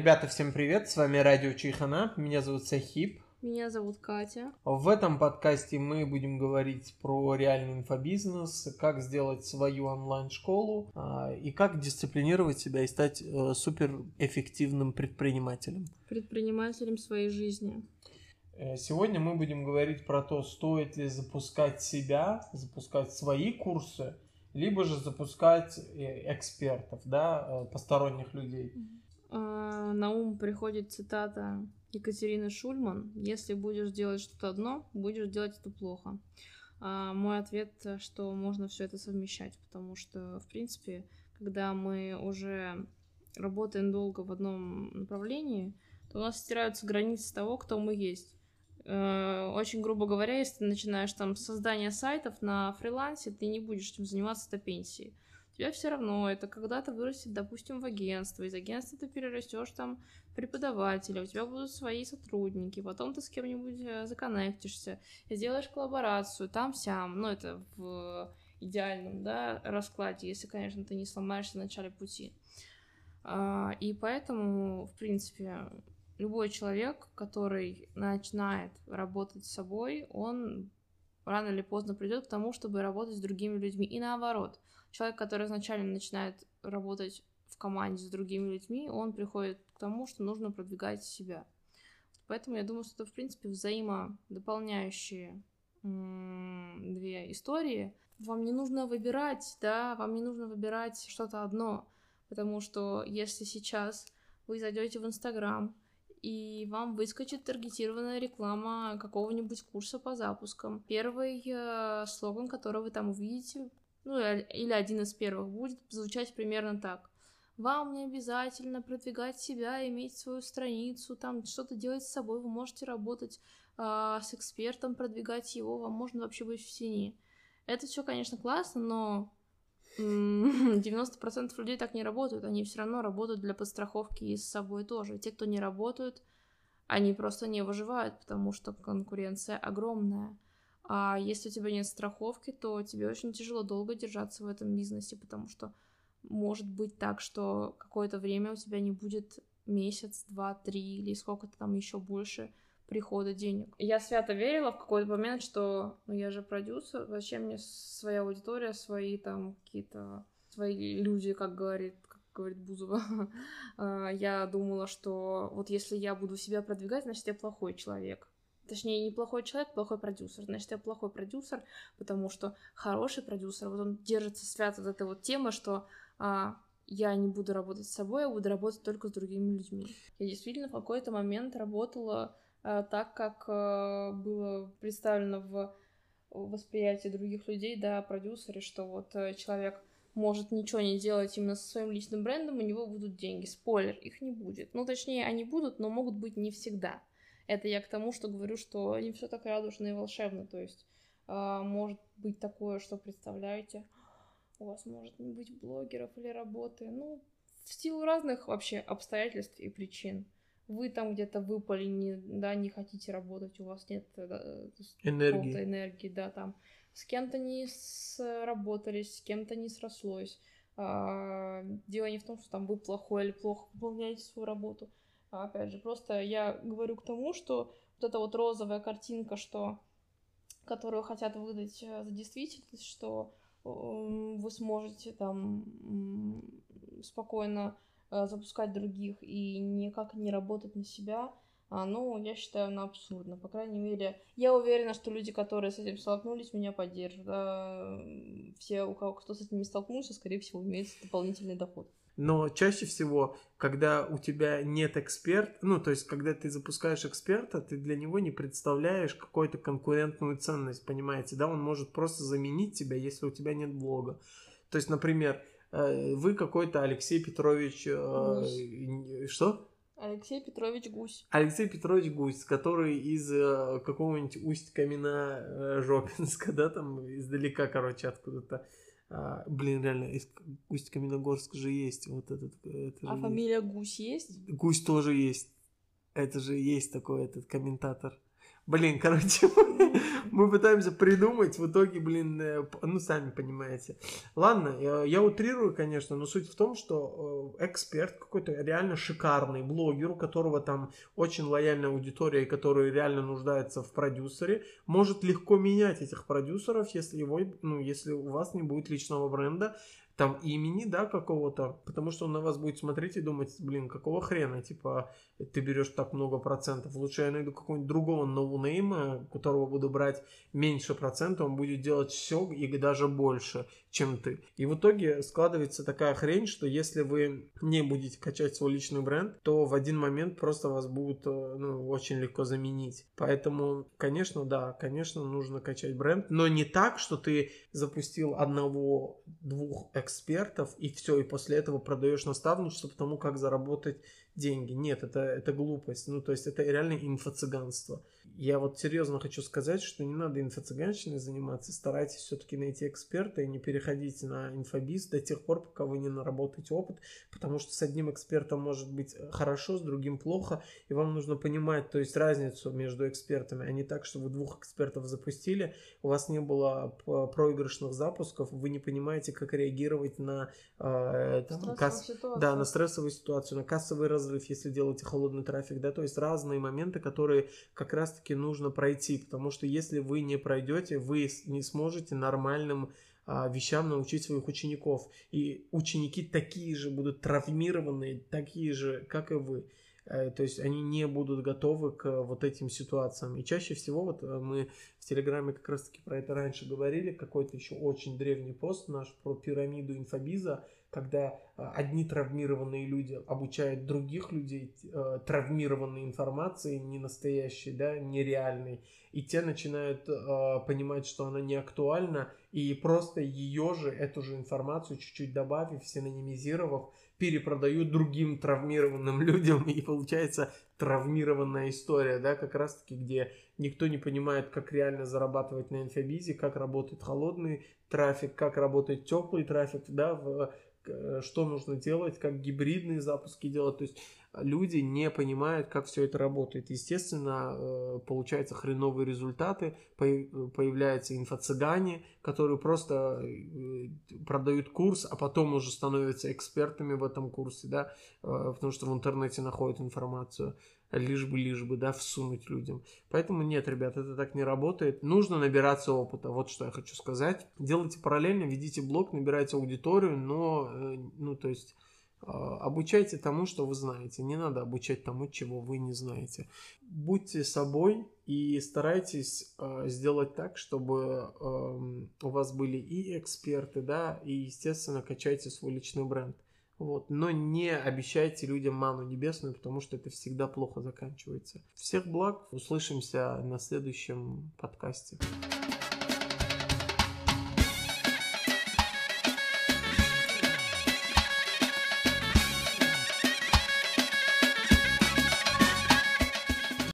Ребята, всем привет, с вами Радио Чихана, меня зовут Сахиб. Меня зовут Катя. В этом подкасте мы будем говорить про реальный инфобизнес, как сделать свою онлайн-школу а, и как дисциплинировать себя и стать э, суперэффективным предпринимателем. Предпринимателем своей жизни. Э, сегодня мы будем говорить про то, стоит ли запускать себя, запускать свои курсы, либо же запускать э, экспертов, да, посторонних людей. А, на ум приходит цитата Екатерины Шульман. Если будешь делать что-то одно, будешь делать это плохо. А мой ответ, что можно все это совмещать, потому что, в принципе, когда мы уже работаем долго в одном направлении, то у нас стираются границы того, кто мы есть. Э, очень грубо говоря, если ты начинаешь там создание сайтов на фрилансе, ты не будешь этим заниматься до пенсии тебя все равно это когда-то вырастет, допустим, в агентство, из агентства ты перерастешь там преподавателя, у тебя будут свои сотрудники, потом ты с кем-нибудь э, законнектишься, сделаешь коллаборацию, там-сям, ну, это в идеальном, да, раскладе, если, конечно, ты не сломаешься в начале пути. А, и поэтому, в принципе, любой человек, который начинает работать с собой, он рано или поздно придет к тому, чтобы работать с другими людьми. И наоборот, человек, который изначально начинает работать в команде с другими людьми, он приходит к тому, что нужно продвигать себя. Поэтому я думаю, что это, в принципе, взаимодополняющие две истории. Вам не нужно выбирать, да, вам не нужно выбирать что-то одно, потому что если сейчас вы зайдете в Инстаграм, и вам выскочит таргетированная реклама какого-нибудь курса по запускам. Первый э, слоган, который вы там увидите, ну или один из первых, будет звучать примерно так. Вам не обязательно продвигать себя, иметь свою страницу, там что-то делать с собой, вы можете работать э, с экспертом, продвигать его, вам можно вообще быть в тени. Это все, конечно, классно, но 90% людей так не работают, они все равно работают для подстраховки и с собой тоже. Те, кто не работают, они просто не выживают, потому что конкуренция огромная. А если у тебя нет страховки, то тебе очень тяжело долго держаться в этом бизнесе, потому что может быть так, что какое-то время у тебя не будет месяц, два, три или сколько-то там еще больше прихода денег. Я свято верила в какой-то момент, что ну я же продюсер, зачем мне своя аудитория, свои там какие-то свои люди, как говорит, как говорит Бузова. А, я думала, что вот если я буду себя продвигать, значит я плохой человек. Точнее, не плохой человек, плохой продюсер. Значит, я плохой продюсер, потому что хороший продюсер, вот он держится свято от этой вот темы, что а, я не буду работать с собой, я буду работать только с другими людьми. Я действительно в какой-то момент работала а, так, как а, было представлено в восприятии других людей, да, продюсеры, что вот э, человек может ничего не делать именно со своим личным брендом, у него будут деньги. Спойлер, их не будет. Ну, точнее, они будут, но могут быть не всегда. Это я к тому, что говорю, что не все так радужно и волшебно. То есть э, может быть такое, что представляете, у вас может не быть блогеров или работы. Ну, в силу разных вообще обстоятельств и причин. Вы там где-то выпали, не, да, не хотите работать, у вас нет да, э, энергии. энергии, да, там с кем-то не сработались, с кем-то не срослось. А, дело не в том, что там вы плохой или плохо выполняете свою работу. А опять же, просто я говорю к тому, что вот эта вот розовая картинка, что которую хотят выдать э, за действительность, что вы сможете там спокойно э, запускать других и никак не работать на себя, а, ну, я считаю, она абсурдно. По крайней мере, я уверена, что люди, которые с этим столкнулись, меня поддержат. Да? Все, у кого кто с этим не столкнулся, скорее всего, имеет дополнительный доход. Но чаще всего, когда у тебя нет эксперта, ну, то есть, когда ты запускаешь эксперта, ты для него не представляешь какую-то конкурентную ценность, понимаете, да, он может просто заменить тебя, если у тебя нет блога. То есть, например, э, вы какой-то Алексей Петрович... Э, что? Алексей Петрович Гусь. Алексей Петрович Гусь, который из э, какого-нибудь Усть-Камена э, Жопинска, да, там издалека, короче, откуда-то. А, блин, реально, из Усть-Каменогорск же есть вот этот. Это а фамилия Гусь есть? Гусь тоже есть. Это же есть такой этот комментатор. Блин, короче, мы пытаемся придумать, в итоге, блин, э, ну, сами понимаете. Ладно, я, я утрирую, конечно, но суть в том, что э, эксперт какой-то реально шикарный, блогер, у которого там очень лояльная аудитория, и который реально нуждается в продюсере, может легко менять этих продюсеров, если его, ну, если у вас не будет личного бренда, там имени, да, какого-то, потому что он на вас будет смотреть и думать, блин, какого хрена, типа, ты берешь так много процентов, лучше я найду какого-нибудь другого ноунейма, которого буду брать меньше процентов, он будет делать все и даже больше, чем ты. И в итоге складывается такая хрень, что если вы не будете качать свой личный бренд, то в один момент просто вас будут э, ну, очень легко заменить. Поэтому, конечно, да, конечно, нужно качать бренд, но не так, что ты запустил одного-двух и все, и после этого продаешь наставничество по тому, как заработать деньги. Нет, это, это глупость. Ну, то есть это реально инфо-цыганство. Я вот серьезно хочу сказать, что не надо инфо-цыганщиной заниматься. Старайтесь все-таки найти эксперта и не переходите на инфобиз до тех пор, пока вы не наработаете опыт, потому что с одним экспертом может быть хорошо, с другим плохо, и вам нужно понимать, то есть разницу между экспертами, а не так, что вы двух экспертов запустили, у вас не было проигрышных запусков, вы не понимаете, как реагировать на, э, там, касс... да, на стрессовую ситуацию, на кассовый разрыв, если делаете холодный трафик, да, то есть разные моменты, которые как раз-таки нужно пройти, потому что если вы не пройдете, вы не сможете нормальным а, вещам научить своих учеников. И ученики такие же будут травмированные, такие же, как и вы. Э, то есть они не будут готовы к вот этим ситуациям. И чаще всего, вот э, мы в Телеграме как раз таки про это раньше говорили, какой-то еще очень древний пост наш про пирамиду инфобиза, когда э, одни травмированные люди обучают других людей травмированной информации, не настоящей, да, нереальной, и те начинают понимать, что она не актуальна, и просто ее же, эту же информацию, чуть-чуть добавив, синонимизировав, перепродают другим травмированным людям, и получается травмированная история, да, как раз-таки, где никто не понимает, как реально зарабатывать на инфобизе, как работает холодный трафик, как работает теплый трафик, да, в, что нужно делать, как гибридные запуски делать, то есть люди не понимают, как все это работает. Естественно, э, получаются хреновые результаты, появляются инфо-цыгане, которые просто э, продают курс, а потом уже становятся экспертами в этом курсе, да, э, потому что в интернете находят информацию лишь бы, лишь бы, да, всунуть людям. Поэтому нет, ребят, это так не работает. Нужно набираться опыта, вот что я хочу сказать. Делайте параллельно, ведите блог, набирайте аудиторию, но, ну, то есть обучайте тому, что вы знаете. Не надо обучать тому, чего вы не знаете. Будьте собой и старайтесь э, сделать так, чтобы у вас были и эксперты, да, и, естественно, качайте свой личный бренд. Вот. Но не обещайте людям ману небесную, потому что это всегда плохо заканчивается. Всех благ. Услышимся на следующем подкасте.